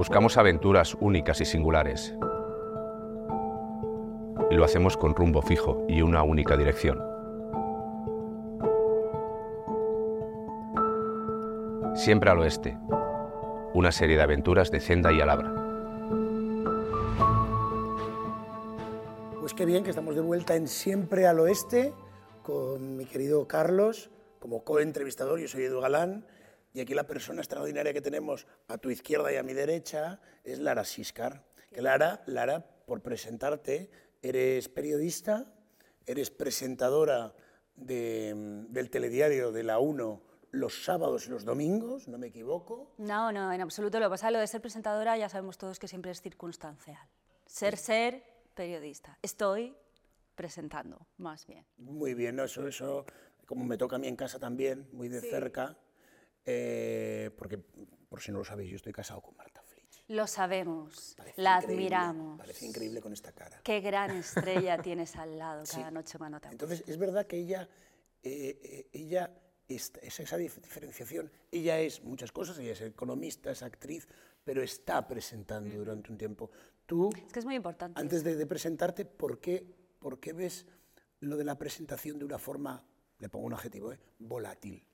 Buscamos aventuras únicas y singulares. Y lo hacemos con rumbo fijo y una única dirección. Siempre al oeste. Una serie de aventuras de Zenda y Alabra. Pues qué bien que estamos de vuelta en Siempre al Oeste con mi querido Carlos como co-entrevistador. Yo soy Edu Galán y aquí la persona extraordinaria que tenemos a tu izquierda y a mi derecha es Lara Siscar. Que Lara, Lara, por presentarte, eres periodista, eres presentadora de- del telediario de la 1 los sábados y los domingos, no me equivoco. No, no, en absoluto. Lo que pasa lo de ser presentadora ya sabemos todos que siempre es circunstancial. Ser, ser periodista. Estoy presentando, más bien. Muy bien, ¿no? eso, eso, como me toca a mí en casa también, muy de cerca, eh, porque, por si no lo sabéis, yo estoy casado con Marta Flitch. Lo sabemos, Parece la admiramos. Parece increíble con esta cara. Qué gran estrella tienes al lado cada noche cuando te. Entonces, es verdad que ella, eh, eh, ella es, es esa dif- diferenciación. Ella es muchas cosas, ella es economista, es actriz, pero está presentando durante un tiempo. Tú, Es que es muy importante. antes de, de presentarte, ¿por qué, ¿por qué ves lo de la presentación de una forma, le pongo un adjetivo, eh, volátil?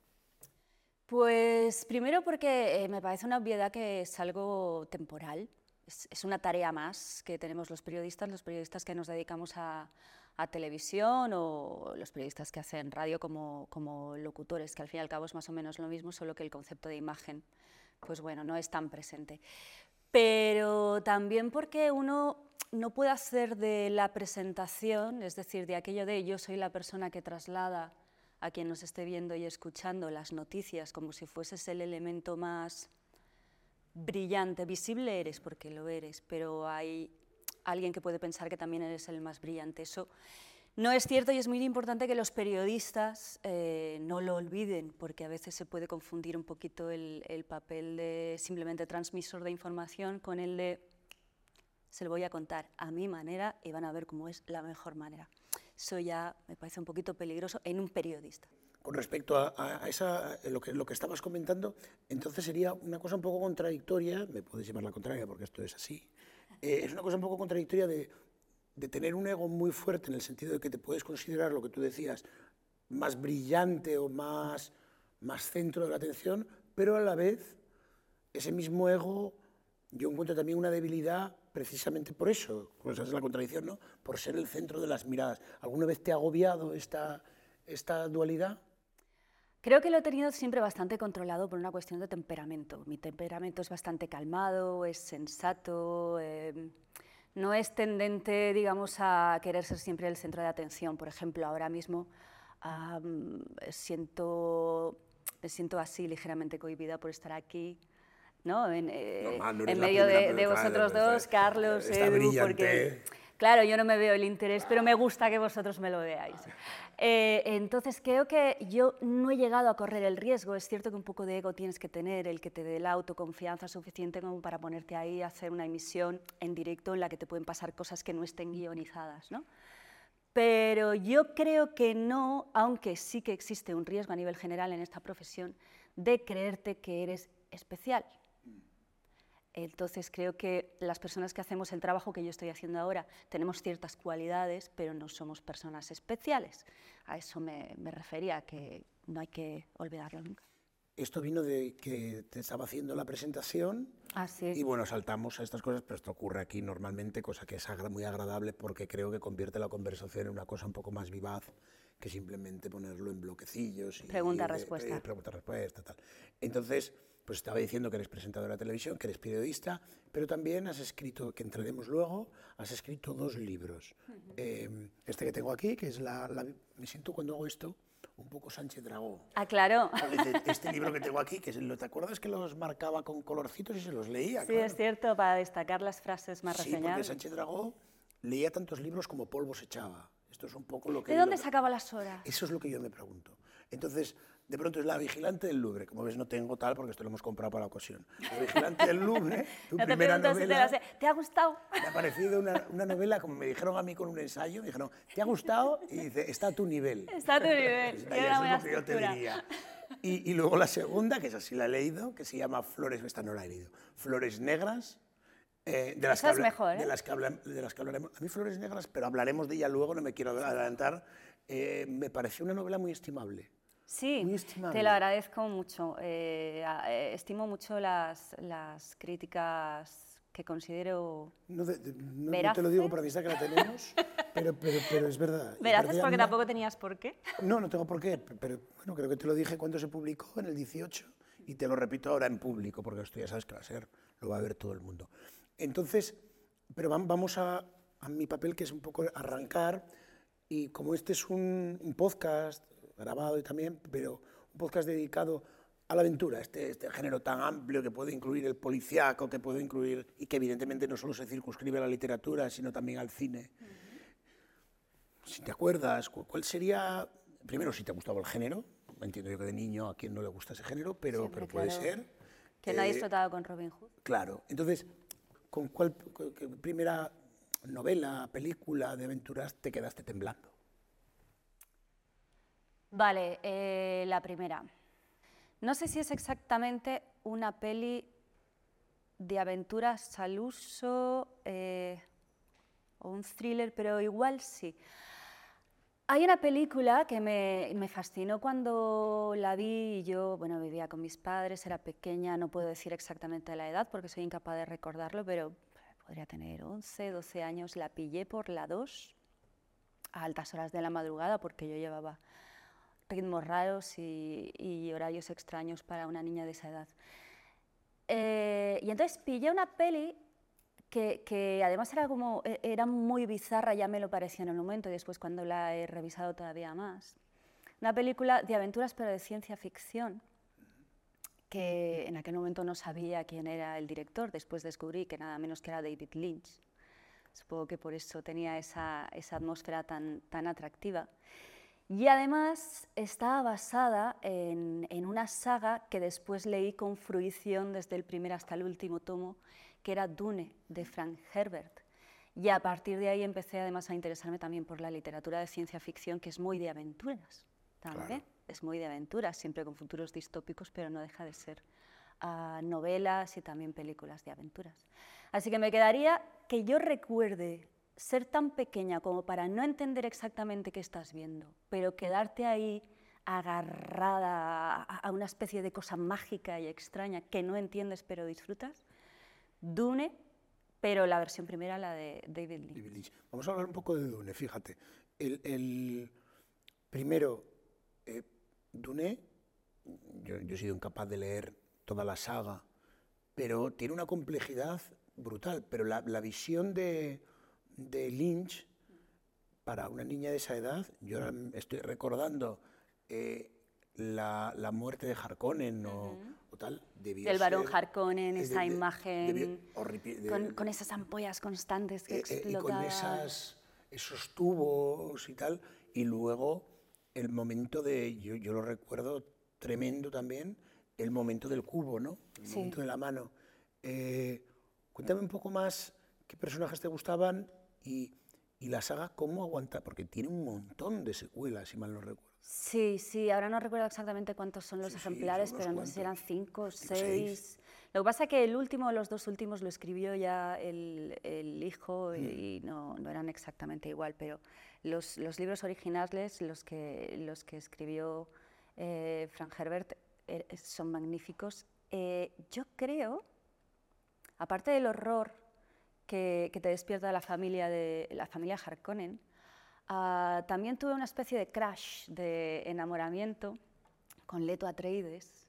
Pues primero porque eh, me parece una obviedad que es algo temporal, es, una tarea más que tenemos los periodistas, los periodistas que nos dedicamos a, a televisión o los periodistas que hacen radio como, como locutores, que al fin y al cabo es más o menos lo mismo, solo que el concepto de imagen, pues bueno, no es tan presente. Pero también porque uno no puede hacer de la presentación, es decir, de aquello de yo soy la persona que traslada a quien nos esté viendo y escuchando las noticias como si fueses el elemento más brillante. Visible eres porque lo eres, pero hay alguien que puede pensar que también eres el más brillante. Eso no es cierto y es muy importante que los periodistas eh, no lo olviden, porque a veces se puede confundir un poquito el, el papel de simplemente transmisor de información con el de se lo voy a contar a mi manera y van a ver cómo es la mejor manera. Eso ya me parece un poquito peligroso en un periodista. Con respecto a, a- esa, a lo, que, lo que estabas comentando, entonces sería una cosa un poco contradictoria, me puedes llevar la contraria porque esto es así, eh, es una cosa un poco contradictoria de, de tener un ego muy fuerte en el sentido de que te puedes considerar lo que tú decías más brillante o más, más centro de la atención, pero a la vez ese mismo ego yo encuentro también una debilidad precisamente por eso, pues es la contradicción, ¿no? Por ser el centro de las miradas. ¿Alguna vez te ha agobiado esta, esta dualidad? Creo que lo he tenido siempre bastante controlado por una cuestión de temperamento. Mi temperamento es bastante calmado, es sensato, eh, no es tendente, digamos, a querer ser siempre el centro de atención. Por ejemplo, ahora mismo siento, me siento así ligeramente cohibida por estar aquí. ¿No? En, eh, Normal, no eres en la medio de, vosotros dos, Carlos, Edu, porque Claro, yo no me veo el interés, pero me gusta que vosotros me lo veáis. Eh, entonces, creo que yo no he llegado a correr el riesgo. Es cierto que un poco de ego tienes que tener, el que te dé la autoconfianza suficiente como para ponerte ahí a hacer una emisión en directo en la que te pueden pasar cosas que no estén guionizadas, ¿no? Pero yo creo que no, aunque sí que existe un riesgo a nivel general en esta profesión, de creerte que eres especial. Entonces creo que las personas que hacemos el trabajo que yo estoy haciendo ahora tenemos ciertas cualidades, pero no somos personas especiales. A eso me, me refería, que no hay que olvidarlo nunca. Esto vino de que te estaba haciendo la presentación Ah, sí. y bueno, saltamos a estas cosas, pero esto ocurre aquí normalmente, cosa que es agra- muy agradable porque creo que convierte la conversación en una cosa un poco más vivaz que simplemente ponerlo en bloquecillos. Y, Pregunta-respuesta. eh, Pregunta-respuesta, tal. Entonces, pues estaba diciendo que eres presentadora de televisión, que eres periodista, pero también has escrito, que entraremos luego, has escrito dos libros. Eh, este que tengo aquí, que es la, la- Me siento cuando hago esto un poco Sánchez Dragó. Ah, claro. Dice, Este libro que tengo aquí, que es ¿te acuerdas que los marcaba con colorcitos y se los leía? Sí, Claro. es cierto, para destacar las frases más Sí, porque reseñables. Sánchez Dragó leía tantos libros como polvo se echaba. Esto es un poco lo que... ¿De dónde lo- sacaba las horas? Eso es lo que yo me pregunto. Entonces, de pronto es la vigilante del Louvre. Como ves, no tengo tal porque esto lo hemos comprado para la ocasión. La vigilante del Louvre, tu No te primera pregunto si te novela. ¿Te ha gustado? Me ha parecido una, una novela, como me dijeron a mí con un ensayo, me dijeron, ¿te ha gustado? Y dice, está a tu nivel. Está a tu nivel. Pues, es lo que yo te diría. Y, y luego la segunda, que esa sí la he leído, que se llama Flores, esta no la he leído, Flores Negras. eh, de, las es habla- mejor, ¿eh? de, las que habla- de las que hablaremos. A mí Flores Negras, pero hablaremos de ella luego, no me quiero adelantar, eh, me pareció una novela muy estimable. Sí, te lo agradezco mucho. Eh, eh, estimo mucho las, las críticas que considero No, de- de- no- no te lo digo por amistad que la tenemos, pero, pero, pero es verdad. Veraces porque tampoco tenías por qué. No, no tengo por qué, pero bueno, creo que te lo dije cuando se publicó, en el 18, y te lo repito ahora en público, porque esto ya sabes que va a ser, lo va a ver todo el mundo. Entonces, pero vam- vamos a, a mi papel, que es un poco arrancar, y como este es un, un podcast grabado y también, pero un podcast dedicado a la aventura, este, este género tan amplio que puede incluir el policiaco, que puede incluir, y que evidentemente no solo se circunscribe a la literatura, sino también al cine si te acuerdas, cu- ¿cuál sería, primero, si te gustaba el género? Entiendo yo que de niño a quien no le gusta ese género, pero, Siempre, pero puede claro. ser. Que no ha Eh, disfrutado con Robin Hood. Claro, entonces, ¿con cuál primera novela, película de aventuras te quedaste temblando? Vale, eh, la primera. No sé si es exactamente una peli de aventuras al uso eh, o un thriller, pero igual sí. Hay una película que me, fascinó cuando la vi y yo, bueno, vivía con mis padres, era pequeña, no puedo decir exactamente la edad porque soy incapaz de recordarlo, pero podría tener 11, 12 años. La pillé por la 2 a altas horas de la madrugada porque yo llevaba ritmos raros y, horarios extraños para una niña de esa edad. Eh, y entonces pillé una peli que, que además era, como, e- era muy bizarra, ya me lo parecía en el momento, y después cuando la he revisado todavía más. Una película de aventuras pero de ciencia ficción, que en aquel momento no sabía quién era el director, después descubrí que nada menos que era David Lynch. Supongo que por eso tenía esa, esa atmósfera tan, tan atractiva. Y además estaba basada en, en una saga que después leí con fruición desde el primer hasta el último tomo, que era Dune, de Frank Herbert. Y a partir de ahí empecé además a interesarme también por la literatura de ciencia ficción, que es muy de aventuras también. Es muy de aventuras, siempre con futuros distópicos, pero no deja de ser ah, novelas y también películas de aventuras. Así que me quedaría que yo recuerde ser tan pequeña como para no entender exactamente qué estás viendo, pero quedarte ahí agarrada a, una especie de cosa mágica y extraña que no entiendes pero disfrutas. Dune, pero la versión primera, la de David Lynch. David Lynch. Vamos a hablar un poco de Dune, fíjate. El, primero, eh, Dune, yo, he sido incapaz de leer toda la saga, pero tiene una complejidad brutal. Pero la visión de, de Lynch para una niña de esa edad, yo estoy recordando eh, la, la muerte de Harkonnen o, o tal, debió Del barón ser- Harkonnen, eh, esa de- imagen debió- horripi- de- con, esas ampollas constantes que eh, eh, y con explotaban. esas, esos tubos y tal. Y luego el momento de, yo, yo lo recuerdo tremendo también, el momento del cubo, ¿no? El Sí. momento de la mano. Eh, cuéntame un poco más qué personajes te gustaban y, y la saga cómo aguanta, porque tiene un montón de secuelas, si mal no recuerdo. Sí, sí, ahora no recuerdo exactamente cuántos son los Sí, sí, ejemplares, son unos pero no sé si eran cuantos. Cinco, seis. seis. Lo que pasa es que el último, los dos últimos, lo escribió ya el, el hijo Mm. y no, no eran exactamente igual, pero los, los libros originales, los que, los que escribió eh, Frank Herbert, eh, son magníficos. Eh, yo creo, aparte del horror que, que te despierta la familia, de, la familia Harkonnen, ah, también tuve una especie de crash, de enamoramiento con Leto Atreides,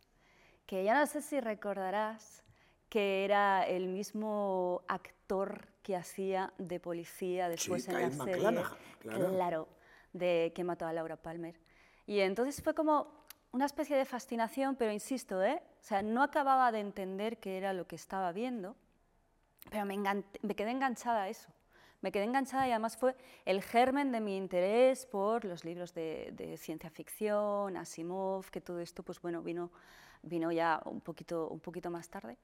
que ya no sé si recordarás que era el mismo actor que hacía de policía después en la serie. Claro. claro, de que mató a Laura Palmer. Y entonces fue como una especie de fascinación, pero insisto, ¿eh? o sea, no acababa de entender qué era lo que estaba viendo, pero me, me quedé enganchada a eso. me quedé enganchada y además fue el germen de mi interés por los libros de, de ciencia ficción, Asimov, que todo esto pues bueno, vino, vino ya un poquito, un poquito más tarde.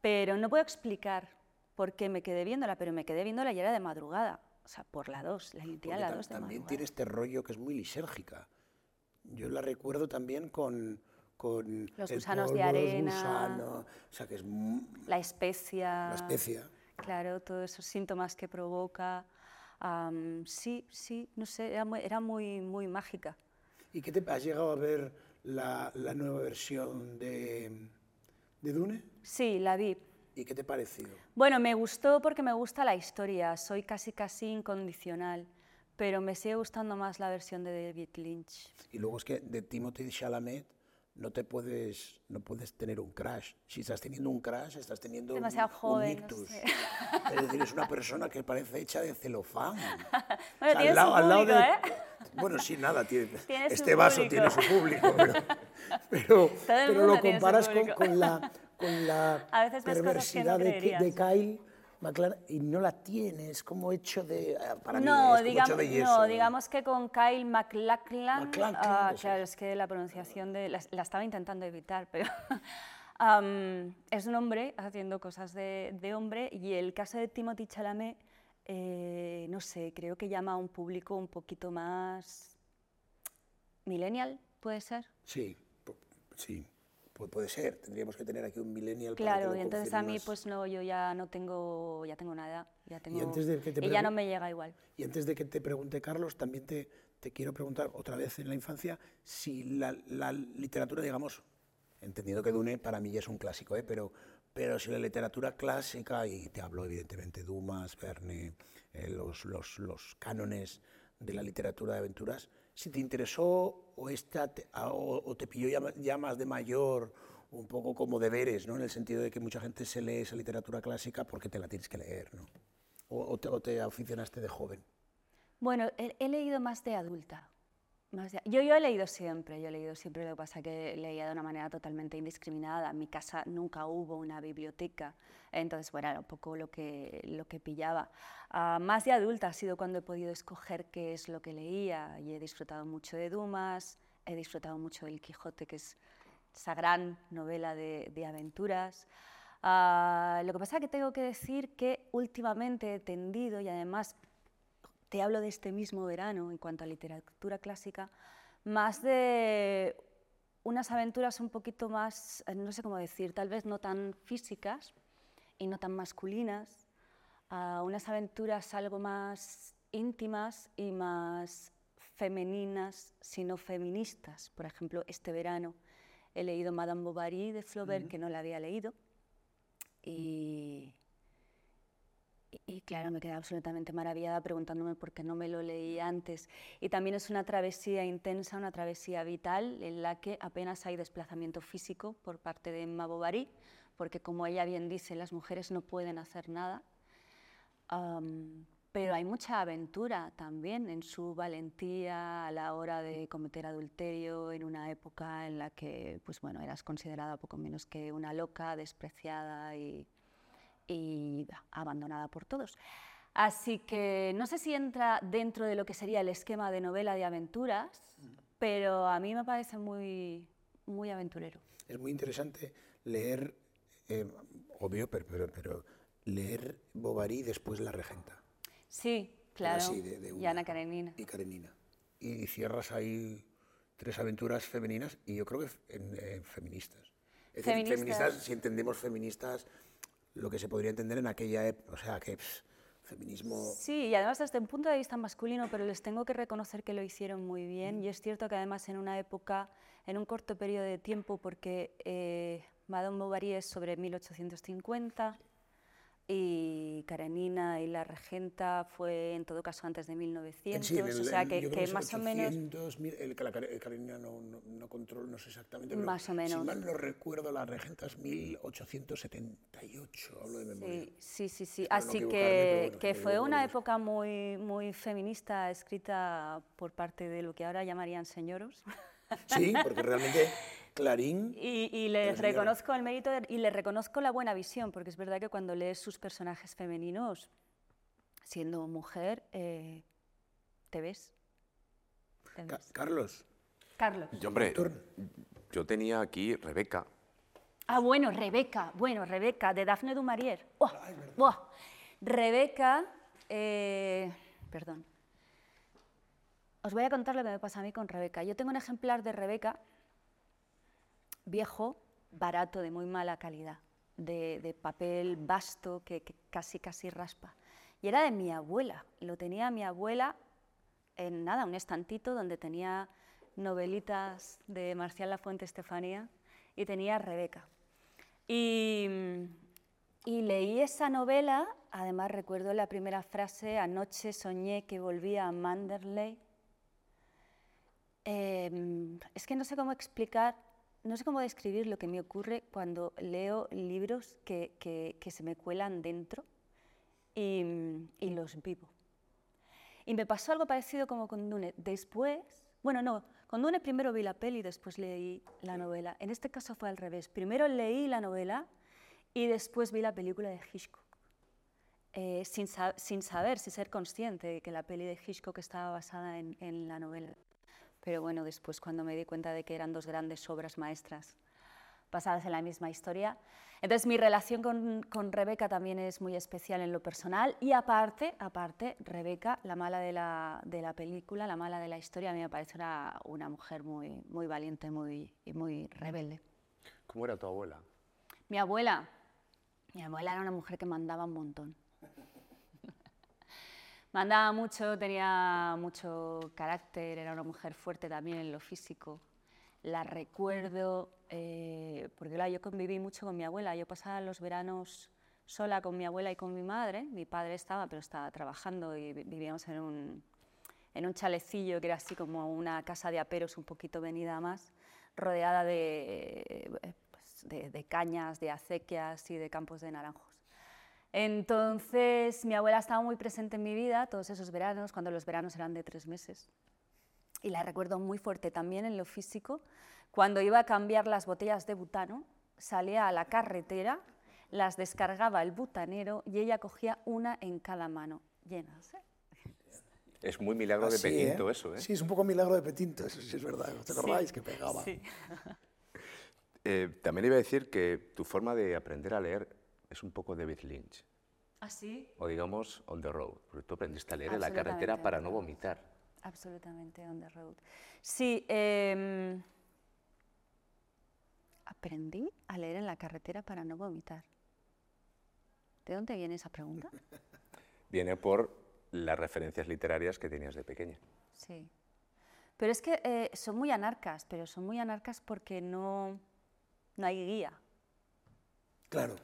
Pero no puedo explicar por qué me quedé viéndola, pero me quedé viéndola y era de madrugada, o sea, por la 2, la emitía la 2 de También tiene este rollo que es muy lisérgica. Yo la recuerdo también con, con los el gusanos polvo, de arena, gusanos, o sea que es la especia, la especia. claro, todos esos síntomas que provoca. am, sí, sí, no sé, era muy, era muy, muy mágica. ¿Y qué te has llegado a ver la, la nueva versión de, de Dune? Sí, la vi. ¿Y qué te ha parecido? Bueno, me gustó porque me gusta la historia, soy casi casi incondicional, pero me sigue gustando más la versión de David Lynch. Y luego es que de Timothy Chalamet no te puedes, no puedes tener un crash. Si estás teniendo un crash, estás teniendo un- Demasiado un, joven, ictus. sé. Es decir, es una persona que parece hecha de celofán. Bueno, O sea, tiene su público, de... ¿eh? Bueno, sí, nada, tiene, este vaso público. tiene su público, pero, pero, lo comparas con, la, con la no perversidad de, de. Kyle MacLachlan y no la tiene, es como hecho de, eh, para mí, No, es digamos, hecho de yeso. no, digamos que con Kyle MacLachlan, MacLachlan, ah, claro, es que la pronunciación de, la, la estaba intentando evitar, pero es un hombre haciendo cosas de, de hombre y el caso de Timothy Chalamet, eh, no sé, creo que llama a un público un poquito más millennial, puede ser. Sí, sí, pu- puede ser. Tendríamos que tener aquí un millennial para Claro, lo y entonces a mí pues no, yo ya no tengo, ya tengo una edad, ya tengo, antes de que te y ya no me llega igual. Y antes de que te pregunte Carlos, también te, te quiero preguntar otra vez en la infancia si la, la literatura, digamos, entendiendo que Dune para mí ya es un clásico, ¿eh? pero, pero si la literatura clásica, y te hablo evidentemente Dumas, Verne, eh, los, los, los cánones de la literatura de aventuras, si te interesó o, esta te, o, o te pilló ya, ya más de mayor, un poco como deberes, ¿no? en el sentido de que mucha gente se lee esa literatura clásica porque te la tienes que leer, ¿no? o, o te, te aficionaste de joven. Bueno, he, he leído más de adulta. Yo, he leído siempre, yo he leído siempre, lo que pasa que leía de una manera totalmente indiscriminada. En mi casa nunca hubo una biblioteca, entonces, bueno, era un poco lo que, lo que pillaba. Ah, más de adulta ha sido cuando he podido escoger qué es lo que leía y he disfrutado mucho de Dumas, he disfrutado mucho del Quijote, que es esa gran novela de, aventuras. Ah, lo que pasa que tengo que decir que últimamente he tendido, y además te hablo de este mismo verano en cuanto a literatura clásica, más de unas aventuras un poquito más, eh, no sé cómo decir, tal vez no tan físicas y no tan masculinas, a unas aventuras algo más íntimas y más femeninas, sino feministas. Por ejemplo, este verano he leído Madame Bovary de Flaubert, que no la había leído, y, y- claro, me quedé absolutamente maravillada preguntándome por qué no me lo leí antes. Y también es una travesía intensa, una travesía vital, en la que apenas hay desplazamiento físico por parte de Emma Bovary, porque como ella bien dice, las mujeres no pueden hacer nada. Pero hay mucha aventura también en su valentía a la hora de cometer adulterio en una época en la que pues bueno, eras considerada poco menos que una loca, despreciada y, y abandonada por todos. Así que no sé si entra dentro de lo que sería el esquema de novela de aventuras, pero a mí me parece muy, muy aventurero. Es muy interesante leer, eh, obvio, pero, pero, pero leer Bovary después La Regenta. Sí, claro. así, de- de y. Ana Karenina. Y Karenina. Y cierras ahí tres aventuras femeninas y yo creo que en, eh, feministas. Es decir, Feministas. feministas, si entendemos feministas, lo que se podría entender en aquella época, o sea, que pff, feminismo... Sí, y además desde un punto de vista masculino, pero les tengo que reconocer que lo hicieron muy bien. Y es cierto que además en una época, en un corto periodo de tiempo, porque eh, Madame Bovary es sobre 1850 y Karenina y la regenta fue en todo caso antes de 1900, Sí, en el- o sea que, más o menos... 800, mil- el, que la Kare- Karenina no, no, no controlo, no sé exactamente, pero Más o si menos. mal no recuerdo, la regenta es 1878, hablo de memoria. Sí, sí, sí, sí. No Así que, bueno, que fue una época muy, muy feminista, escrita por parte de lo que ahora llamarían señoros. Sí, porque realmente Clarín... Y, señora. reconozco el mérito de- y les reconozco la buena visión, porque es verdad que cuando lees sus personajes femeninos siendo mujer, eh, ¿te ves? ¿Te Ca- ves? Carlos, Carlos. Yo, hombre, yo tenía aquí Rebeca. Ah, bueno, Rebeca, bueno, Rebeca, de Daphne du Maurier. ¡Oh! ¡Buah! Rebeca, eh, perdón. Os voy a contar lo que me pasa a mí con Rebeca. Yo tengo un ejemplar de Rebeca viejo, barato, de muy mala calidad, de, de papel vasto que, que casi, casi raspa. Y era de mi abuela, lo tenía mi abuela en nada, un estantito donde tenía novelitas de Marcial Lafuente Estefanía y tenía Rebeca. Y, y leí esa novela, además recuerdo la primera frase, anoche soñé que volvía a Manderley. Em, es que no sé cómo explicar, no sé cómo describir lo que me ocurre cuando leo libros que, que- que se me cuelan dentro y, y los vivo. Y me pasó algo parecido como con Dune. Después, bueno, no, con Dune primero vi la peli y después leí la novela. En este caso fue al revés. Primero leí la novela y después vi la película de Hitchcock. Eh, sin, sin saber, sin ser consciente de que la peli de Hitchcock estaba basada en, en la novela. Pero bueno, después cuando me di cuenta de que eran dos grandes obras maestras basadas en la misma historia. Entonces mi relación con, con Rebeca también es muy especial en lo personal y aparte, aparte Rebeca, la mala de la, de la película, la mala de la historia, a mí me parece una, una mujer muy, muy valiente muy, y muy rebelde. ¿Cómo era tu abuela? Mi abuela, mi abuela era una mujer que mandaba un montón. Mandaba mucho, tenía mucho carácter, era una mujer fuerte también en lo físico. La recuerdo, eh, porque yo conviví mucho con mi abuela. Yo pasaba los veranos sola con mi abuela y con mi madre. Mi padre estaba, pero estaba trabajando y vi- vivíamos en un, en un chalecillo que era así como una casa de aperos un poquito venida más, rodeada de, eh, pues, de cañas, de acequias y de campos de naranjos. Entonces, mi abuela estaba muy presente en mi vida todos esos veranos, cuando los veranos eran de tres meses. Y la recuerdo muy fuerte también en lo físico. Cuando iba a cambiar las botellas de butano, salía a la carretera, las descargaba el butanero y ella cogía una en cada mano, llenas. ¿eh? Es muy milagro de Así, Petinto ¿eh? eso, ¿eh? Sí, es un poco milagro de Petinto, eso sí es verdad. ¿Os acordáis que pegaba? Sí. Eh, también iba a decir que tu forma de aprender a leer es un poco David Lynch. ¿Ah, sí? O digamos, on the road. Porque tú aprendiste a leer en la carretera Absolutamente para on no the road. vomitar. Absolutamente on the road. Sí, em, aprendí a leer en la carretera para no vomitar. ¿De dónde viene esa pregunta? Viene por las referencias literarias que tenías de pequeña. Sí. Pero es que eh, son muy anarcas, pero son muy anarcas porque no, no hay guía. Claro.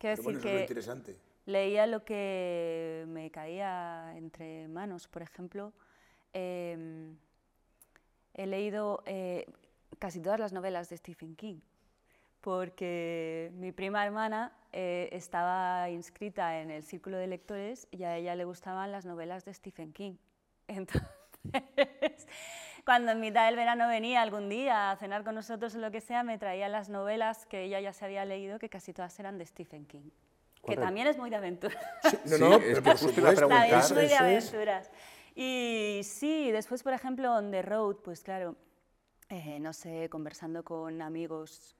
Quiero Pero bueno, decir es lo que interesante. leía lo que me caía entre manos. Por ejemplo, em, he leído eh, casi todas las novelas de Stephen King, porque mi prima hermana eh, estaba inscrita en el círculo de lectores y a ella le gustaban las novelas de Stephen King. Entonces, cuando en mitad del verano venía algún día a cenar con nosotros o lo que sea, me traía las novelas que ella ya se había leído, que casi todas eran de Stephen King. Que también es muy de aventura. Sí, no, Sí, no, es que justo iba a es muy de aventuras. Y sí, después, por ejemplo, on the road, pues claro, eh, no sé, conversando con amigos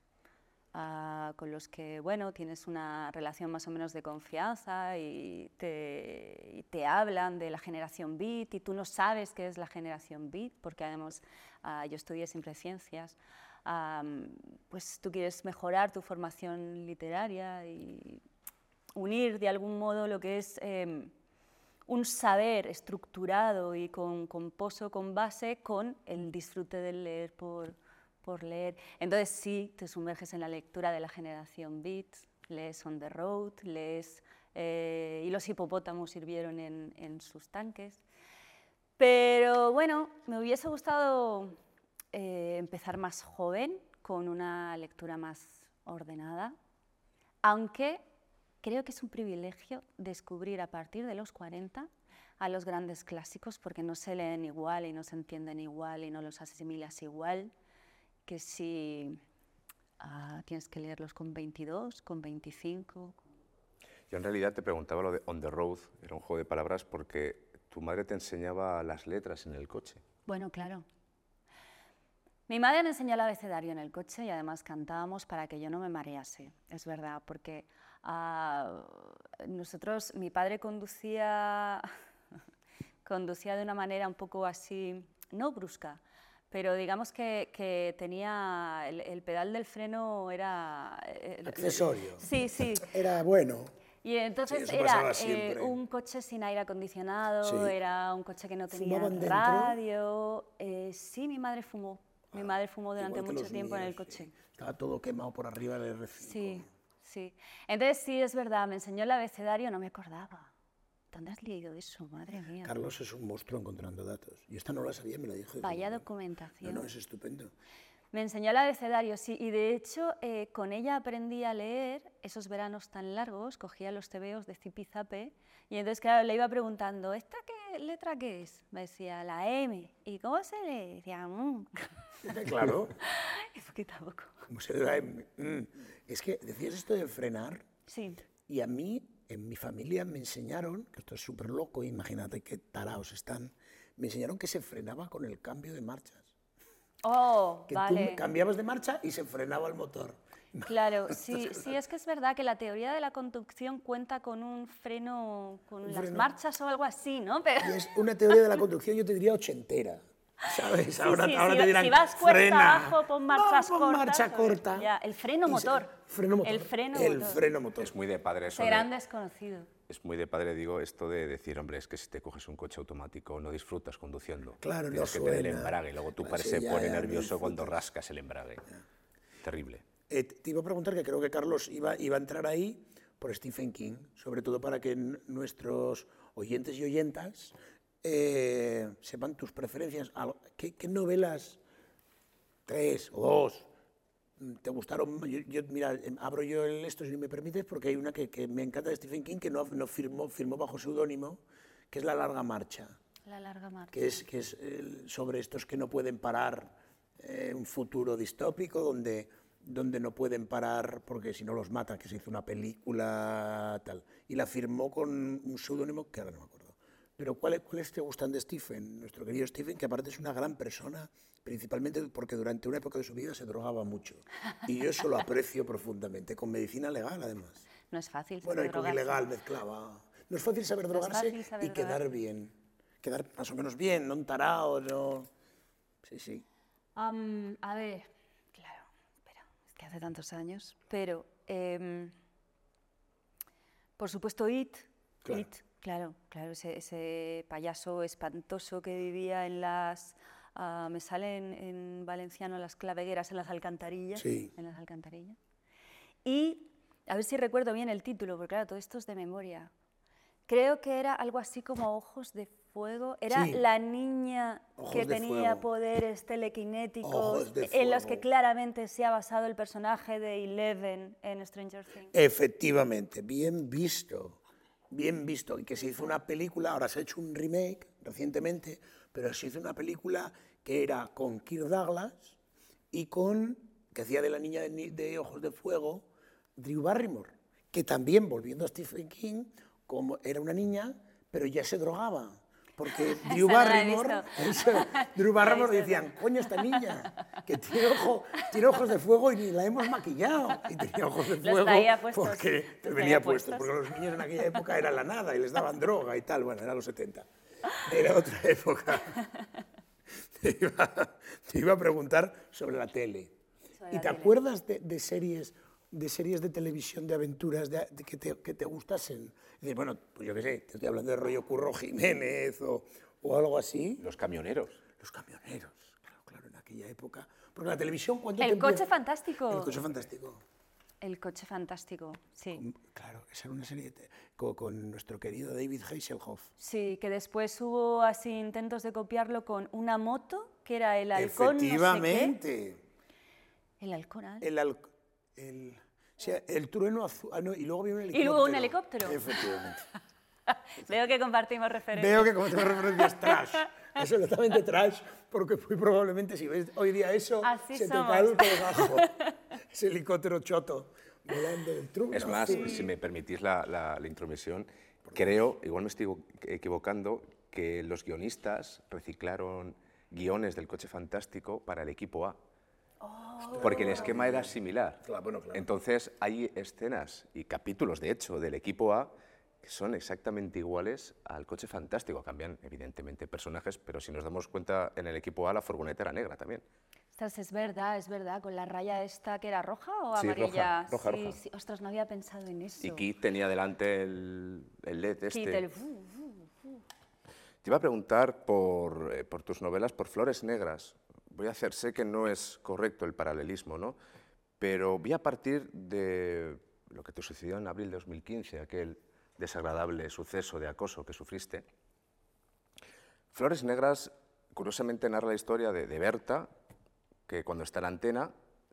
ah, con los que, bueno, tienes una relación más o menos de confianza y te, y te hablan de la generación Beat y tú no sabes qué es la generación Beat, porque además ah, yo estudié siempre ciencias, am, pues tú quieres mejorar tu formación literaria y unir de algún modo lo que es em, un saber estructurado y con, con pozo, con base, con el disfrute del leer por, por leer. Entonces sí, te sumerges en la lectura de la generación Beat, lees On the Road, lees eh, Y los hipopótamos sirvieron en, en sus tanques. Pero bueno, me hubiese gustado eh, empezar más joven, con una lectura más ordenada, aunque creo que es un privilegio descubrir a partir de los 40 a los grandes clásicos porque no se leen igual y no se entienden igual y no los asimilas igual que si ah, tienes que leerlos con 22, con 25. Yo en realidad te preguntaba lo de on the road, era un juego de palabras porque tu madre te enseñaba las letras en el coche. Bueno, claro. Mi madre me enseñó el abecedario en el coche y además cantábamos para que yo no me marease, es verdad, porque ah, nosotros, mi padre conducía, conducía de una manera un poco así, no brusca, pero digamos que, que tenía el, el pedal del freno era... eh, Accesorio. Sí, sí. Era bueno. Y entonces era eh, un coche sin aire acondicionado, Sí. era un coche que no tenía radio. eh, sí, mi madre fumó. Mi madre fumó durante mucho tiempo en el coche. sí. Estaba todo quemado por arriba del R5. Sí, sí. Entonces sí, es verdad, me enseñó el abecedario, no me acordaba. ¿Dónde has leído eso? Madre mía. Carlos es un monstruo encontrando datos. Y esta no la sabía, me la dijo. Vaya documentación. No, no, es estupendo. Me enseñó el abecedario, sí, y de hecho eh, con ella aprendí a leer esos veranos tan largos, cogía los tebeos de zipizape y entonces claro, le iba preguntando, ¿esta qué letra qué es? Me decía, la M. ¿Y cómo se lee? Decía, "Mm". claro. y poquito a poco. Como se da en- mm. Es que decías esto de frenar Sí, y a mí, en mi familia, me enseñaron, que esto es súper loco, imagínate qué taraos están, me enseñaron que se frenaba con el cambio de marchas. oh, Que vale. tú cambiabas de marcha y se frenaba el motor. Claro, sí, sí, es que es verdad que la teoría de la conducción cuenta con un freno, con las freno. marchas o algo así, ¿no? Pero, Y es una teoría de la conducción, yo te diría ochentera. ¿Sabes? Sí, ahora sí, ahora si, te dirán, si vas cuesta frena. abajo, pon No, marchas pon cortas. marcha o- corta. Ya, el freno Y se- motor. freno motor. El freno El motor. freno motor. Es muy de padre eso. Serán de- desconocidos. es muy de padre, digo, esto de decir, hombre, es que si te coges un coche automático no disfrutas conduciendo. Claro, no Tienes que tener el suena. embrague. Luego tu Ah, padre sí, se ya, pone ya, no nervioso cuando rascas el embrague. Terrible. Eh, te iba a preguntar, que creo que Carlos iba, iba a entrar ahí por Stephen King, sobre todo para que nuestros oyentes y oyentas eh, sepan tus preferencias. ¿Qué, qué novelas, tres o dos, mm, te gustaron? Yo, yo, mira, em, abro yo el esto, si me permites, porque hay una que, que me encanta de Stephen King, que no, no firmó, firmó bajo seudónimo, que es La larga marcha La larga marcha. que es, que es el- sobre estos que no pueden parar, eh, un futuro distópico donde, donde no pueden parar porque si no los matan, que se hizo una película tal. Y la firmó con un seudónimo que ahora no me acuerdo. Pero ¿cuáles, ¿cuáles te gustan de Stephen? Nuestro querido Stephen, que aparte es una gran persona, principalmente porque durante una época de su vida se drogaba mucho. Y yo eso lo aprecio profundamente, con medicina legal además. No es fácil. Bueno, y con drogarse. ilegal mezclaba. No es fácil saber drogarse fácil saber y quedar drogar. bien. Quedar más o menos bien, no un tarao, no... Sí, sí. A ver, claro, espera, es que hace tantos años, pero em, por supuesto It, Claro. It, claro, claro, ese, ese payaso espantoso que vivía en las, ah, me sale en, en valenciano las clavegueras, en las alcantarillas, Sí. en las alcantarillas. Y a ver si recuerdo bien el título, porque claro, todo esto es de memoria. Creo que era algo así como Ojos de Fuego. Era Sí. la niña Ojos que tenía fuego. poderes telequinéticos en los que claramente se ha basado el personaje de Eleven en Stranger Things. Efectivamente, bien visto, bien visto. Y que se hizo una película, ahora se ha hecho un remake recientemente, pero se hizo una película que era con Kirk Douglas y con, que hacía de la niña de, de Ojos de Fuego, Drew Barrymore, que también, volviendo a Stephen King, como era una niña, pero ya se drogaba. Porque Drew Barrymore, Drew Barrymore decían, coño, esta niña, que tiene, ojo, tiene ojos de fuego y ni la hemos maquillado. Y tenía ojos de fuego puestos, porque los venía puesto, puestos. porque los niños en aquella época era la nada y les daban droga y tal. Bueno, era los 70. Era otra época. Te iba, te iba a preguntar sobre la tele. Sobre ¿Y la te tele. acuerdas de, de series de series de televisión de aventuras de- de que, te, que te gustasen? Bueno, pues yo qué sé, te estoy hablando de rollo Curro Jiménez o, o algo así. Los camioneros. Los camioneros, claro, claro, en aquella época. Porque la televisión, ¿cuánto El coche fantástico. El coche fantástico. El coche fantástico, sí. Claro, esa era una serie de- con, con nuestro querido David Hasselhoff. Sí, que después hubo así intentos de copiarlo con una moto, que era el halcón no sé qué. Efectivamente. El halcón, ¿ah? El, al- el, o sea, el trueno azul. ah, no, y luego había un Y helicóptero. luego un helicóptero. Efectivamente. Veo que compartimos referencias. Veo que como te referencias trash. Absolutamente trash, porque muy probablemente si ves hoy día eso, Así se te somos. cae el colgajo. Ese helicóptero choto. volando del truco. Es más, si me permitís la, la, la intromisión, creo, igual me estoy equivocando, que los guionistas reciclaron guiones del coche fantástico para el equipo A. porque el esquema era similar. Claro, bueno, claro. Entonces hay escenas y capítulos, de hecho, del equipo A que son exactamente iguales al coche fantástico. Cambian, evidentemente, personajes, pero si nos damos cuenta, en el equipo A la furgoneta era negra también. Ostras, es verdad, es verdad, con la raya esta que era roja o Sí, amarilla. roja, roja, sí, roja. sí. Ostras, no había pensado en eso. Y Kit tenía delante el, el LED este. Kit, el. Te iba a preguntar por, eh, por tus novelas, por Flores Negras. Voy a hacer, sé que no es correcto el paralelismo, ¿no? Pero vi a partir de lo que te sucedió en abril de 2015, aquel desagradable suceso de acoso que sufriste. Flores Negras, curiosamente, narra la historia de, de Berta, que cuando está en la antena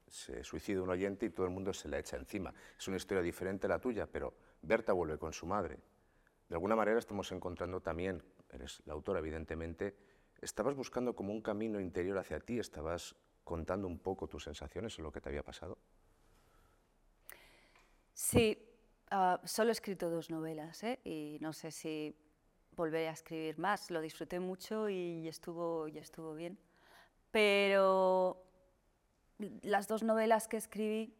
se suicida un oyente y todo el mundo se la echa encima. Es una historia diferente a la tuya, pero Berta vuelve con su madre. De alguna manera estamos encontrando también, eres la autora evidentemente, estabas buscando como un camino interior hacia ti, estabas contando un poco tus sensaciones o lo que te había pasado. Sí, ah, solo he escrito dos novelas ¿eh? y no sé si volveré a escribir más. Lo disfruté mucho y estuvo, y estuvo bien. Pero las dos novelas que escribí,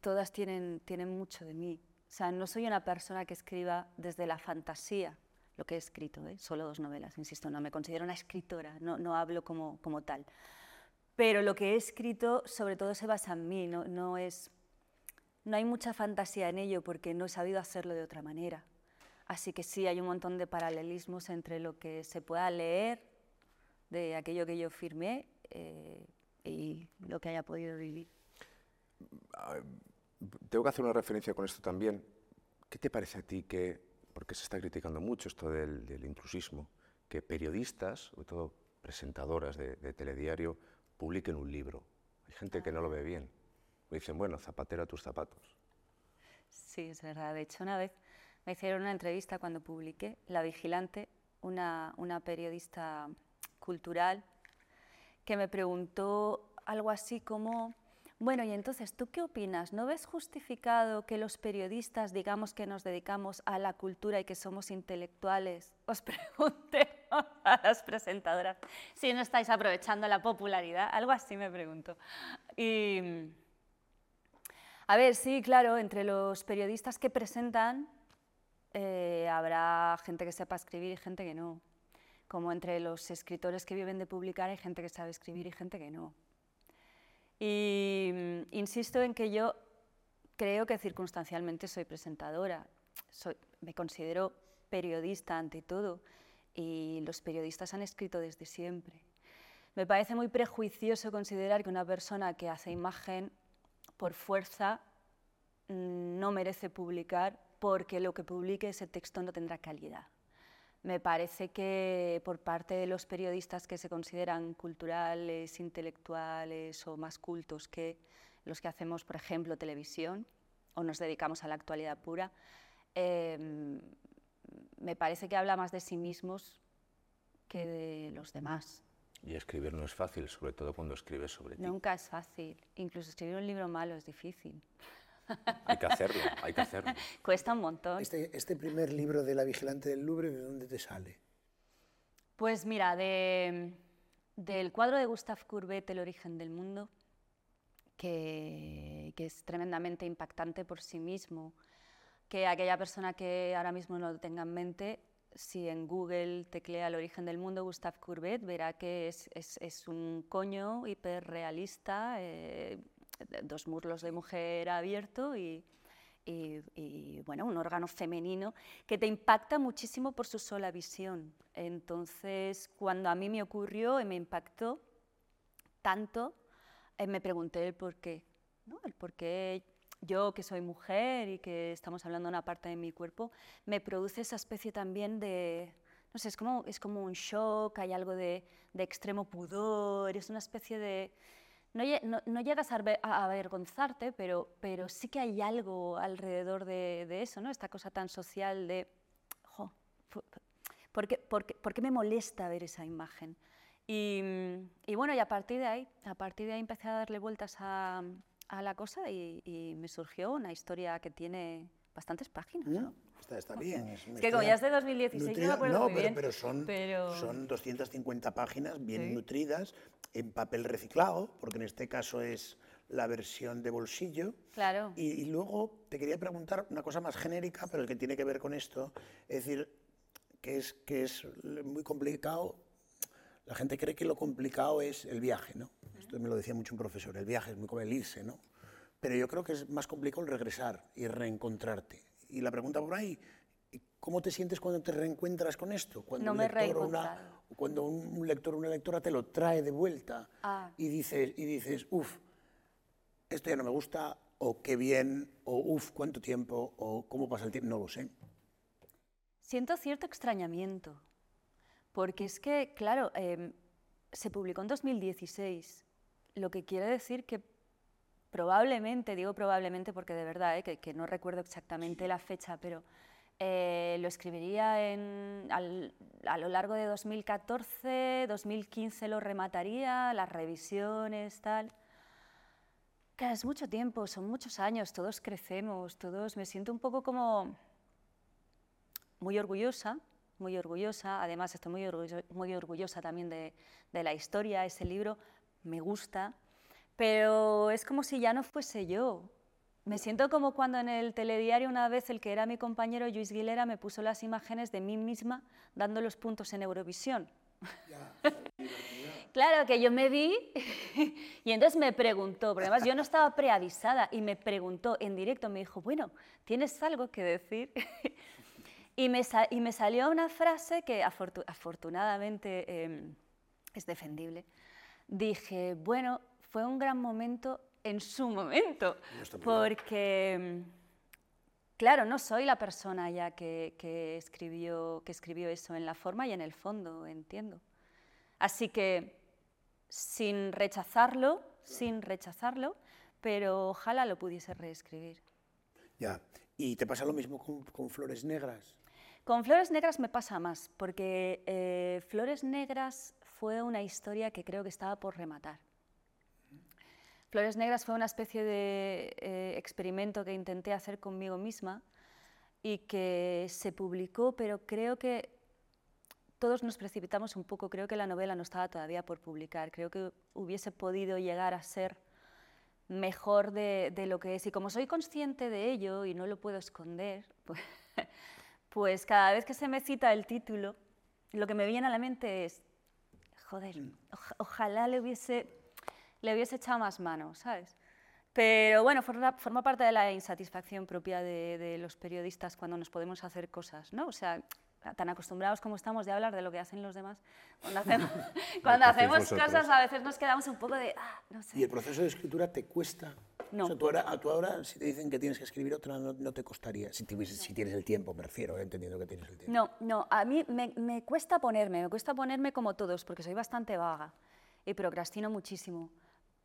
todas tienen, tienen mucho de mí. O sea, no soy una persona que escriba desde la fantasía lo que he escrito, ¿eh? solo dos novelas, insisto, no me considero una escritora, no, no hablo como, como tal. Pero lo que he escrito sobre todo se basa en mí, no, no es no hay mucha fantasía en ello porque no he sabido hacerlo de otra manera. Así que sí, hay un montón de paralelismos entre lo que se pueda leer de aquello que yo firmé eh, y lo que haya podido vivir. Tengo que hacer una referencia con esto también. ¿Qué te parece a ti que, porque se está criticando mucho esto del, intrusismo, que periodistas, sobre todo presentadoras de, telediario, publiquen un libro? Hay gente que no lo ve bien. Me dicen, bueno, zapatero a tus zapatos. Sí, es verdad. De hecho, una vez me hicieron una entrevista cuando publiqué La Vigilante, una periodista cultural, que me preguntó algo así como, bueno, y entonces, ¿tú qué opinas? ¿No ves justificado que los periodistas, digamos que nos dedicamos a la cultura y que somos intelectuales, os pregunté a las presentadoras si no estáis aprovechando la popularidad? Algo así me preguntó. Y, a ver, sí, claro, entre los periodistas que presentan eh, habrá gente que sepa escribir y gente que no. Como entre los escritores que viven de publicar hay gente que sabe escribir y gente que no. Y mm, insisto en que yo creo que circunstancialmente soy presentadora. Soy- me considero periodista ante todo y los periodistas han escrito desde siempre. Me parece muy prejuicioso considerar que una persona que hace imagen por fuerza mm, no merece publicar porque lo que publique ese texto no tendrá calidad. Me parece que por parte de los periodistas que se consideran culturales, intelectuales o más cultos que los que hacemos, por ejemplo, televisión o nos dedicamos a la actualidad pura, eh, me parece que habla más de sí mismos que de los demás. Y escribir no es fácil, sobre todo cuando escribes sobre ti. Nunca es fácil. Incluso escribir un libro malo es difícil. Hay que hacerlo, hay que hacerlo. Cuesta un montón. Este, este primer libro de La Vigilante del Louvre, ¿de dónde te sale? Pues mira, de- del cuadro de Gustave Courbet, El origen del mundo, que, que es tremendamente impactante por sí mismo, que aquella persona que ahora mismo no lo tenga en mente, si en Google teclea El origen del mundo, Gustave Courbet, verá que es, es- es un coño hiperrealista, eh, dos muslos de mujer abierto y, y- y, bueno, un órgano femenino que te impacta muchísimo por su sola visión. Entonces, cuando a mí me ocurrió y me impactó tanto, eh, me pregunté el por qué. ¿no? El por qué yo, que soy mujer y que estamos hablando de una parte de mi cuerpo, me produce esa especie también de... No sé, es como, es como un shock, hay algo de, de extremo pudor, es una especie de... No, no- llegas a, a avergonzarte, pero, sí que hay algo alrededor de, eso, ¿no? Esta cosa tan social de... "Jo, ¿por, qué, me molesta ver esa imagen? Y, bueno, y a partir de ahí, a partir de ahí empecé a darle vueltas a la cosa y, me surgió una historia que tiene bastantes páginas. ¿no? Está, está, bien. Es, que como ya es de 2016, no me acuerdo no, muy pero, bien, pero, son, son 250 páginas bien nutridas, en papel reciclado, porque en este caso es la versión de bolsillo. Claro. Y, luego te quería preguntar una cosa más genérica, pero el que tiene que ver con esto, es decir, que es, que es muy complicado. La gente cree que lo complicado es el viaje, ¿no? Esto me lo decía mucho un profesor, el viaje es muy como el irse, ¿no? Pero yo creo que es más complicado el regresar y reencontrarte. Y la pregunta por ahí, ¿cómo te sientes cuando te reencuentras con esto? Cuando no un me lector una, Cuando un lector o una lectora te lo trae de vuelta ah. y dices, y dices, uff, esto ya no me gusta, o qué bien, o uff, cuánto tiempo, o cómo pasa el tiempo, no lo sé. Siento cierto extrañamiento, porque es que, claro, em, se publicó en 2016, lo que quiere decir que probablemente, digo probablemente porque de verdad, eh, que, no recuerdo exactamente la fecha, pero eh, lo escribiría en, a lo largo de 2014, 2015 lo remataría, las revisiones, tal. Es mucho tiempo, son muchos años, todos crecemos, todos me siento un poco como muy orgullosa, muy orgullosa, además estoy muy, muy orgullosa también de, de, la historia, ese libro me gusta, pero es como si ya no fuese yo. Me siento como cuando en el telediario una vez el que era mi compañero Luis Guilera me puso las imágenes de mí misma dando los puntos en Eurovisión. Claro, que yo me vi y entonces me preguntó, porque además yo no estaba preavisada y me preguntó en directo, me dijo, bueno, ¿tienes algo que decir? y, me y me salió una frase que afortunadamente em, es defendible. Dije, bueno, fue un gran momento en su momento, porque, em, claro, no soy la persona ya que, que, escribió, que escribió eso en la forma y en el fondo, entiendo. Así que sin rechazarlo, sin rechazarlo, pero ojalá lo pudiese reescribir. Ya, ¿y te pasa lo mismo con, Flores Negras? Con Flores Negras me pasa más, porque eh, Flores Negras fue una historia que creo que estaba por rematar. Flores Negras fue una especie de eh, experimento que intenté hacer conmigo misma y que se publicó, pero creo que todos nos precipitamos un poco, creo que la novela no estaba todavía por publicar, creo que hubiese podido llegar a ser mejor de, lo que es. Y como soy consciente de ello y no lo puedo esconder, pues, pues, cada vez que se me cita el título, lo que me viene a la mente es, joder, ojalá le hubiese, le hubiese echado más mano, ¿sabes? Pero bueno, forma, forma parte de la insatisfacción propia de, de, los periodistas cuando nos podemos hacer cosas, ¿no? O sea, tan acostumbrados como estamos de hablar de lo que hacen los demás, cuando hacemos, cuando hacemos cosas a veces nos quedamos un poco de, ah, no sé. ¿Y el proceso de escritura te cuesta? No. O sea, tú ahora, a tu ahora, si te dicen que tienes que escribir otra, no, te costaría, si, si, tienes el tiempo, me refiero, entendiendo que tienes el tiempo. No, no, a mí me, me cuesta ponerme, me cuesta ponerme como todos, porque soy bastante vaga y procrastino muchísimo.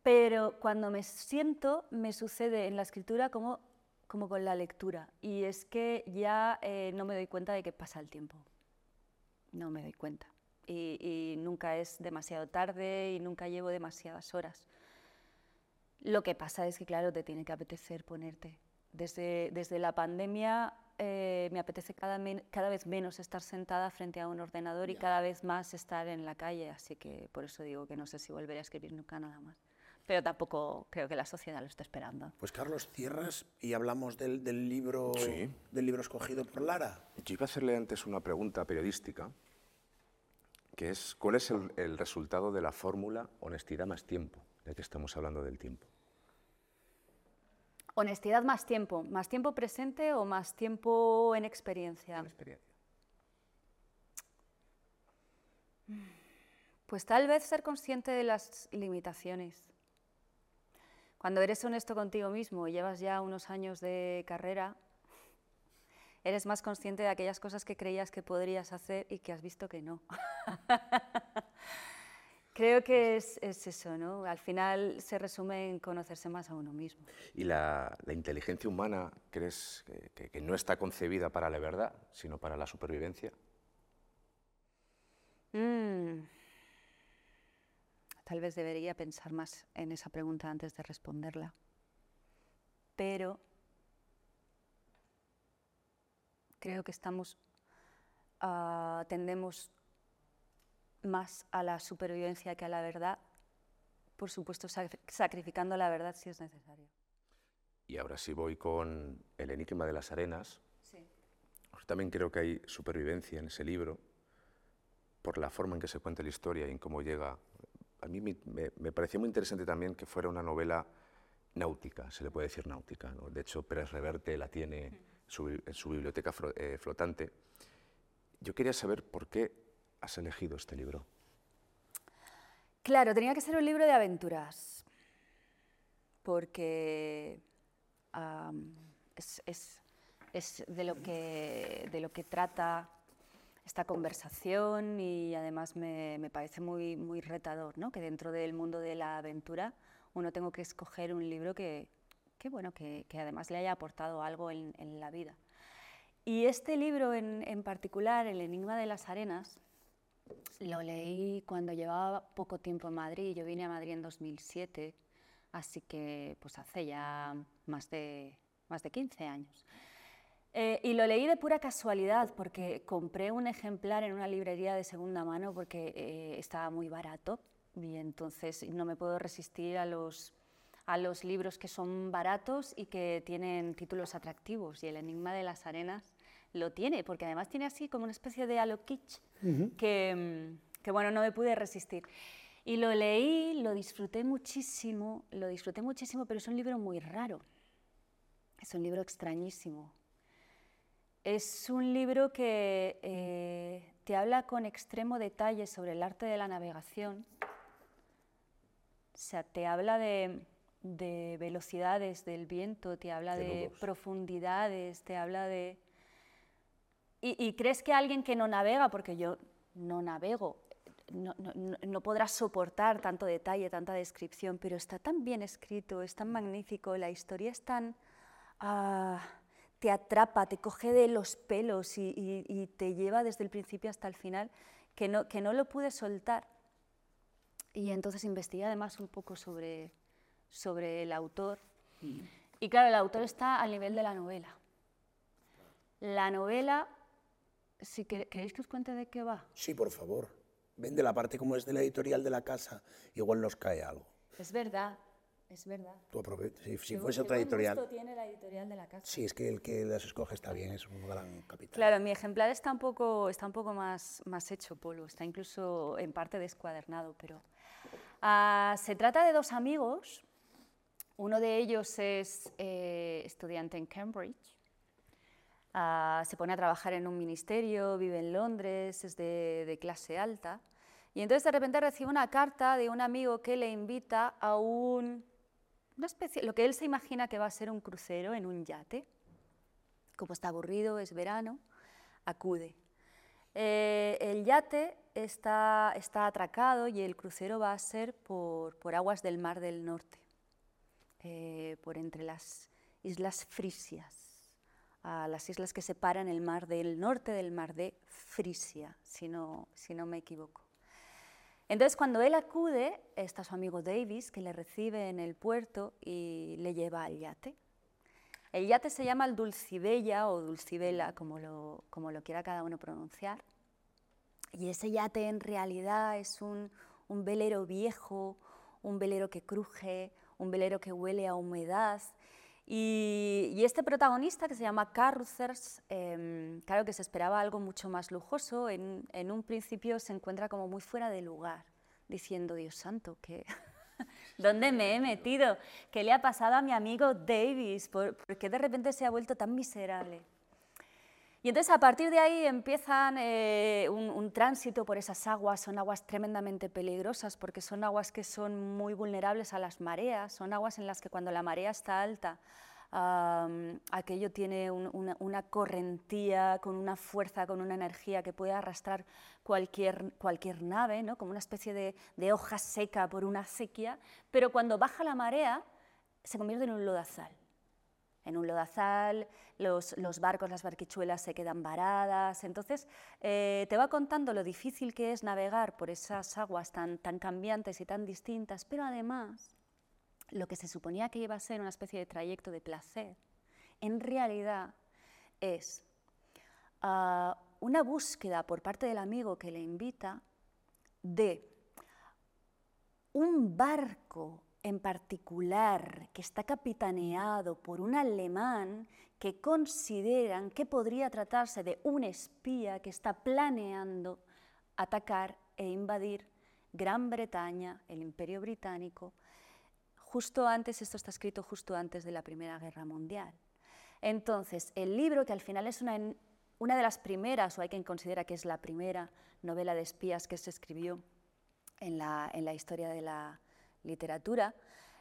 Pero cuando me siento, me sucede en la escritura como como con la lectura. Y es que ya eh, no me doy cuenta de que pasa el tiempo. No me doy cuenta. Y, nunca es demasiado tarde y nunca llevo demasiadas horas. Lo que pasa es que, claro, te tiene que apetecer ponerte. Desde, desde la pandemia eh, me apetece cada, cada, vez menos estar sentada frente a un ordenador y cada vez más estar en la calle, así que por eso digo que no sé si volveré a escribir nunca nada más pero tampoco creo que la sociedad lo esté esperando. Pues Carlos, cierras y hablamos del, libro, del libro escogido por Lara. Yo iba a hacerle antes una pregunta periodística, que es ¿cuál es el, resultado de la fórmula honestidad más tiempo, ya que estamos hablando del tiempo? Honestidad más tiempo, más tiempo presente o más tiempo en experiencia. En experiencia. Pues tal vez ser consciente de las limitaciones cuando eres honesto contigo mismo y llevas ya unos años de carrera, eres más consciente de aquellas cosas que creías que podrías hacer y que has visto que no. Creo que es, eso, ¿no? Al final se resume en conocerse más a uno mismo. ¿Y la, inteligencia humana crees que, no está concebida para la verdad, sino para la supervivencia? Mm. Tal vez debería pensar más en esa pregunta antes de responderla. pero creo que estamos, ah, tendemos más a la supervivencia que a la verdad, por supuesto sacrificando la verdad si es necesario. Y ahora sí voy con El enigma de las arenas. También creo que hay supervivencia en ese libro por la forma en que se cuenta la historia y en cómo llega. A mí me, pareció muy interesante también que fuera una novela náutica, se le puede decir náutica. De hecho, Pérez Reverte la tiene en su biblioteca eh, flotante. Yo quería saber por qué has elegido este libro. Claro, tenía que ser un libro de aventuras, porque es, de, lo que, de lo que trata esta conversación y además me, parece muy, muy retador, ¿no? que dentro del mundo de la aventura uno tengo que escoger un libro que, que bueno, que, además le haya aportado algo en, la vida. Y este libro en, en, particular, El Enigma de las Arenas, lo leí cuando llevaba poco tiempo en Madrid. Yo vine a Madrid en 2007, así que pues hace ya más de, más de 15 años. Eh, y lo leí de pura casualidad porque compré un ejemplar en una librería de segunda mano porque eh, estaba muy barato y entonces no me puedo resistir a los, a los libros que son baratos y que tienen títulos atractivos. Y El Enigma de las Arenas lo tiene, porque además tiene así como una especie de halo kitsch que, que, bueno, no me pude resistir. Y lo leí, lo disfruté muchísimo, lo disfruté muchísimo, pero es un libro muy raro. Es un libro extrañísimo. Es un libro que eh, te habla con extremo detalle sobre el arte de la navegación. O sea, te habla de, de velocidades del viento, te habla de profundidades, te habla de, y, crees que alguien que no navega, porque yo no navego, no, podrá soportar tanto detalle, tanta descripción, pero está tan bien escrito, es tan magnífico, la historia es tan... Ah, te atrapa, te coge de los pelos y, te lleva desde el principio hasta el final, que no, que no lo pude soltar. Y entonces investigué además un poco sobre, sobre el autor. Mm. Y claro, el autor está al nivel de la novela. La novela si ¿Queréis que os cuente de qué va? Sí, por favor. Vende la parte como es de la editorial de la casa, igual nos cae algo. Es verdad, es verdad. Tú si, si fuese otra editorial. tiene la editorial de la casa? Sí, es que el que las escoge está bien, es un gran capital. Claro, mi ejemplar está un poco, está un poco más, más hecho polvo, está incluso en parte descuadernado, pero. Ah, se trata de dos amigos. Uno de ellos es eh, estudiante en Cambridge se pone a trabajar en un ministerio, vive en Londres, es de, clase alta. Y entonces de repente recibe una carta de un amigo que le invita a un, lo que él se imagina que va a ser un crucero en un yate. Como está aburrido, es verano, acude. Eh, el yate está, está, atracado y el crucero va a ser por, por aguas del Mar del Norte, eh, por entre las Islas Frisias a las islas que separan el mar del norte del mar de Frisia, si no, si no me equivoco. Entonces, cuando él acude, está su amigo Davis, que le recibe en el puerto y le lleva al yate. El yate se llama el Dulcibella o Dulcibela, como lo, como lo quiera cada uno pronunciar. Y ese yate en realidad es un, un velero viejo, un velero que cruje, un velero que huele a humedad y, este protagonista, que se llama Carruthers, em, claro que se esperaba algo mucho más lujoso, en, un principio se encuentra como muy fuera de lugar, diciendo, Dios santo, ¿qué? ¿dónde me he metido? ¿Qué le ha pasado a mi amigo Davis? ¿Por, qué de repente se ha vuelto tan miserable? Y entonces a partir de ahí empiezan eh, un, tránsito por esas aguas, son aguas tremendamente peligrosas porque son aguas que son muy vulnerables a las mareas, son aguas en las que cuando la marea está alta aquello tiene una, correntía con una fuerza, con una energía que puede arrastrar cualquier, cualquier nave, ¿no? como una especie de, de hoja seca por una sequía, pero cuando baja la marea se convierte en un lodazal. En un lodazal, los, barcos, las barquichuelas se quedan varadas. Entonces, eh, te va contando lo difícil que es navegar por esas aguas tan, tan cambiantes y tan distintas, pero además lo que se suponía que iba a ser una especie de trayecto de placer, en realidad es ah, una búsqueda por parte del amigo que le invita de un barco en particular que está capitaneado por un alemán que consideran que podría tratarse de un espía que está planeando atacar e invadir Gran Bretaña, el Imperio Británico, justo antes, esto está escrito justo antes de la Primera Guerra Mundial. Entonces, el libro, que al final es una, una de las primeras, o hay quien considera que es la primera novela de espías que se escribió en la, en la historia de la literatura,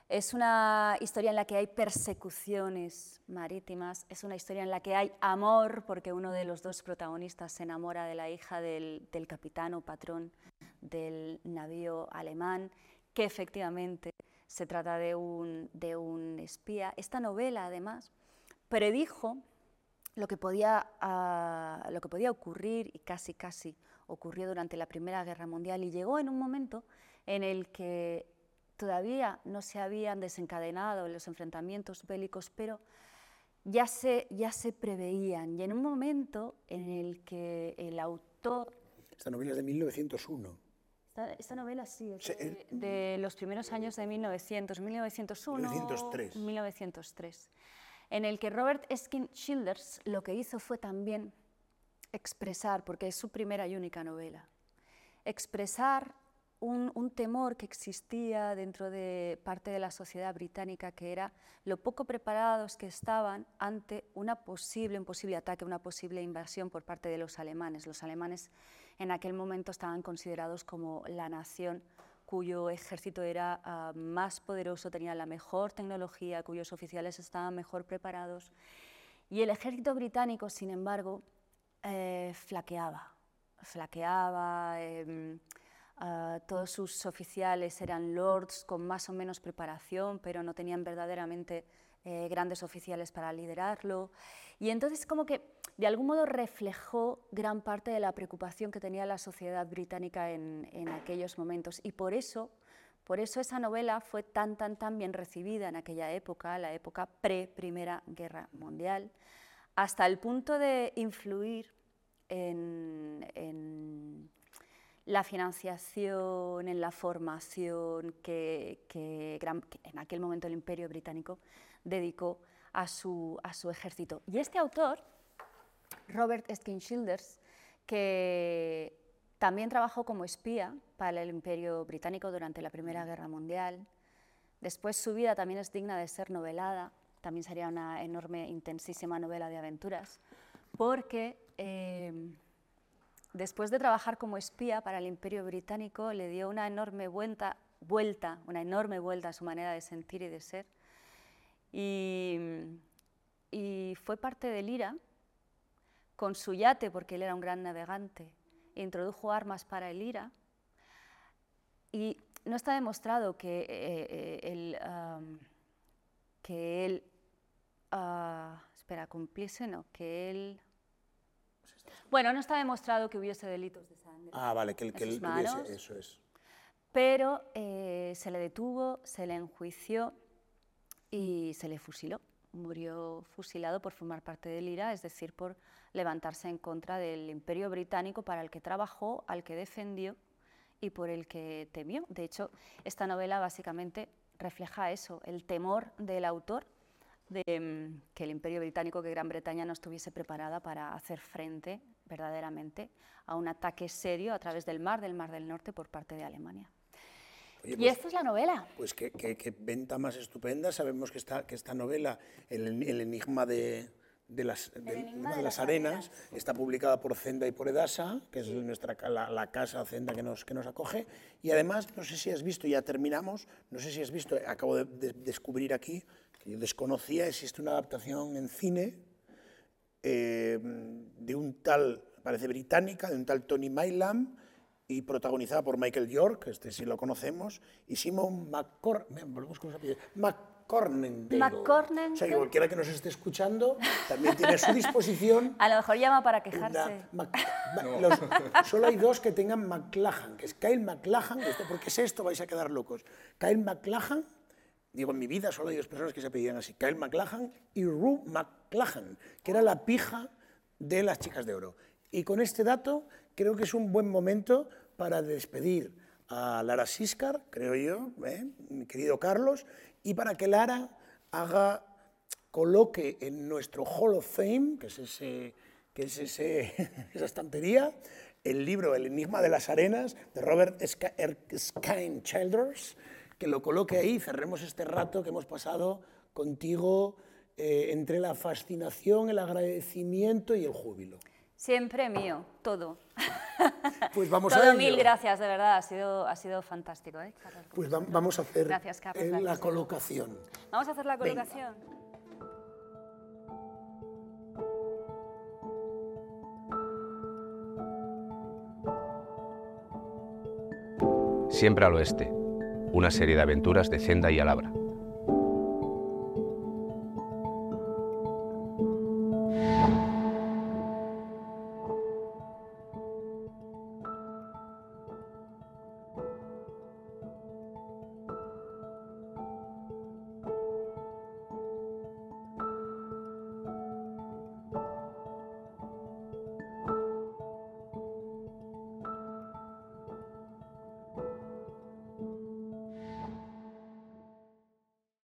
es una historia en la que hay persecuciones marítimas, es una historia en la que hay amor, porque uno de los dos protagonistas se enamora de la hija del, del capitán o patrón del navío alemán, que efectivamente se trata de un, de un espía. Esta novela, además, predijo lo que, podía, uh, lo que podía ocurrir y casi, casi ocurrió durante la Primera Guerra Mundial y llegó en un momento en el que todavía no se habían desencadenado los enfrentamientos bélicos, pero ya se, ya se preveían. Y en un momento en el que el autor... Esta novela es de 1901. Esta, novela sí, es de, los primeros años de 1900, 1901, 1903. 1903, en el que Robert Eskin Childers lo que hizo fue también expresar, porque es su primera y única novela, expresar un, temor que existía dentro de parte de la sociedad británica, que era lo poco preparados que estaban ante una posible, un posible ataque, una posible invasión por parte de los alemanes. Los alemanes en aquel momento estaban considerados como la nación cuyo ejército era ah, más poderoso, tenía la mejor tecnología, cuyos oficiales estaban mejor preparados. Y el ejército británico, sin embargo, eh, flaqueaba, flaqueaba. Em, ah, todos sus oficiales eran lords con más o menos preparación, pero no tenían verdaderamente eh, grandes oficiales para liderarlo. Y entonces como que de algún modo reflejó gran parte de la preocupación que tenía la sociedad británica en, en aquellos momentos. Y por eso, por eso esa novela fue tan, tan, tan bien recibida en aquella época, la época pre-Primera Guerra Mundial, hasta el punto de influir en, en la financiación, en la formación que, que, en aquel momento el Imperio Británico dedicó a su, a su ejército. Y este autor, Robert Eskin Childers, que también trabajó como espía para el Imperio Británico durante la Primera Guerra Mundial, después su vida también es digna de ser novelada, también sería una enorme, intensísima novela de aventuras, porque eh, después de trabajar como espía para el Imperio Británico, le dio una enorme vuelta, vuelta, una enorme vuelta a su manera de sentir y de ser, y, fue parte del IRA con su yate, porque él era un gran navegante, introdujo armas para el IRA. Y no está demostrado que eh, eh, él, que él ah, espera, cumpliese, no, que él... Bueno, no está demostrado que hubiese delitos de sangre. Ah, vale, que, que él tuviese, eso es. Pero eh, se le detuvo, se le enjuició y se le fusiló. Murió fusilado por formar parte del IRA, es decir, por levantarse en contra del imperio británico para el que trabajó, al que defendió y por el que temió. De hecho, esta novela básicamente refleja eso, el temor del autor de mm, que el imperio británico, que Gran Bretaña no estuviese preparada para hacer frente verdaderamente a un ataque serio a través del mar, del Mar del Norte, por parte de Alemania y pues esta es la novela. Pues qué, venta más estupenda. Sabemos que esta, que esta novela, El, enigma de, de las, las, arenas, está publicada por Zenda y por Edasa, que es nuestra, la, casa Zenda que nos, que nos acoge. Y además, no sé si has visto, ya terminamos, no sé si has visto, acabo de, descubrir aquí, que yo desconocía, existe una adaptación en cine eh, de un tal, parece británica, de un tal Tony Mylam, y protagonizada por Michael York, este sí lo conocemos, y Simon McCormick. McCormick. O sea, que cualquiera que nos esté escuchando también tiene a su disposición. A lo mejor llama para quejarse. solo hay dos que tengan McLachlan, que es Kyle McLachlan. ¿Por qué es esto? Vais a quedar locos. Kyle McLachlan Digo, en mi vida solo hay dos personas que se apellían así, Kyle McLachlan y Rue McLachlan, que era la pija de las chicas de oro. Y con este dato creo que es un buen momento para despedir a Lara Siscar, creo yo, ¿eh? mi querido Carlos, y para que Lara haga, coloque en nuestro Hall of Fame, que es, ese, que es ese, esa estantería, el libro El enigma de las arenas de Robert Erskine Childers, que lo coloque ahí cerremos este rato que hemos pasado contigo eh, entre la fascinación, el agradecimiento y el júbilo. Siempre mío, todo. Pues vamos todo, a ello. mil gracias, de verdad, ha sido, ha sido fantástico. ¿eh, Carlos? Pues va- vamos a hacer Gracias, Carlos, la colocación. Vamos a hacer la colocación. Siempre al oeste. Una serie de aventuras de Zenda y Alabra.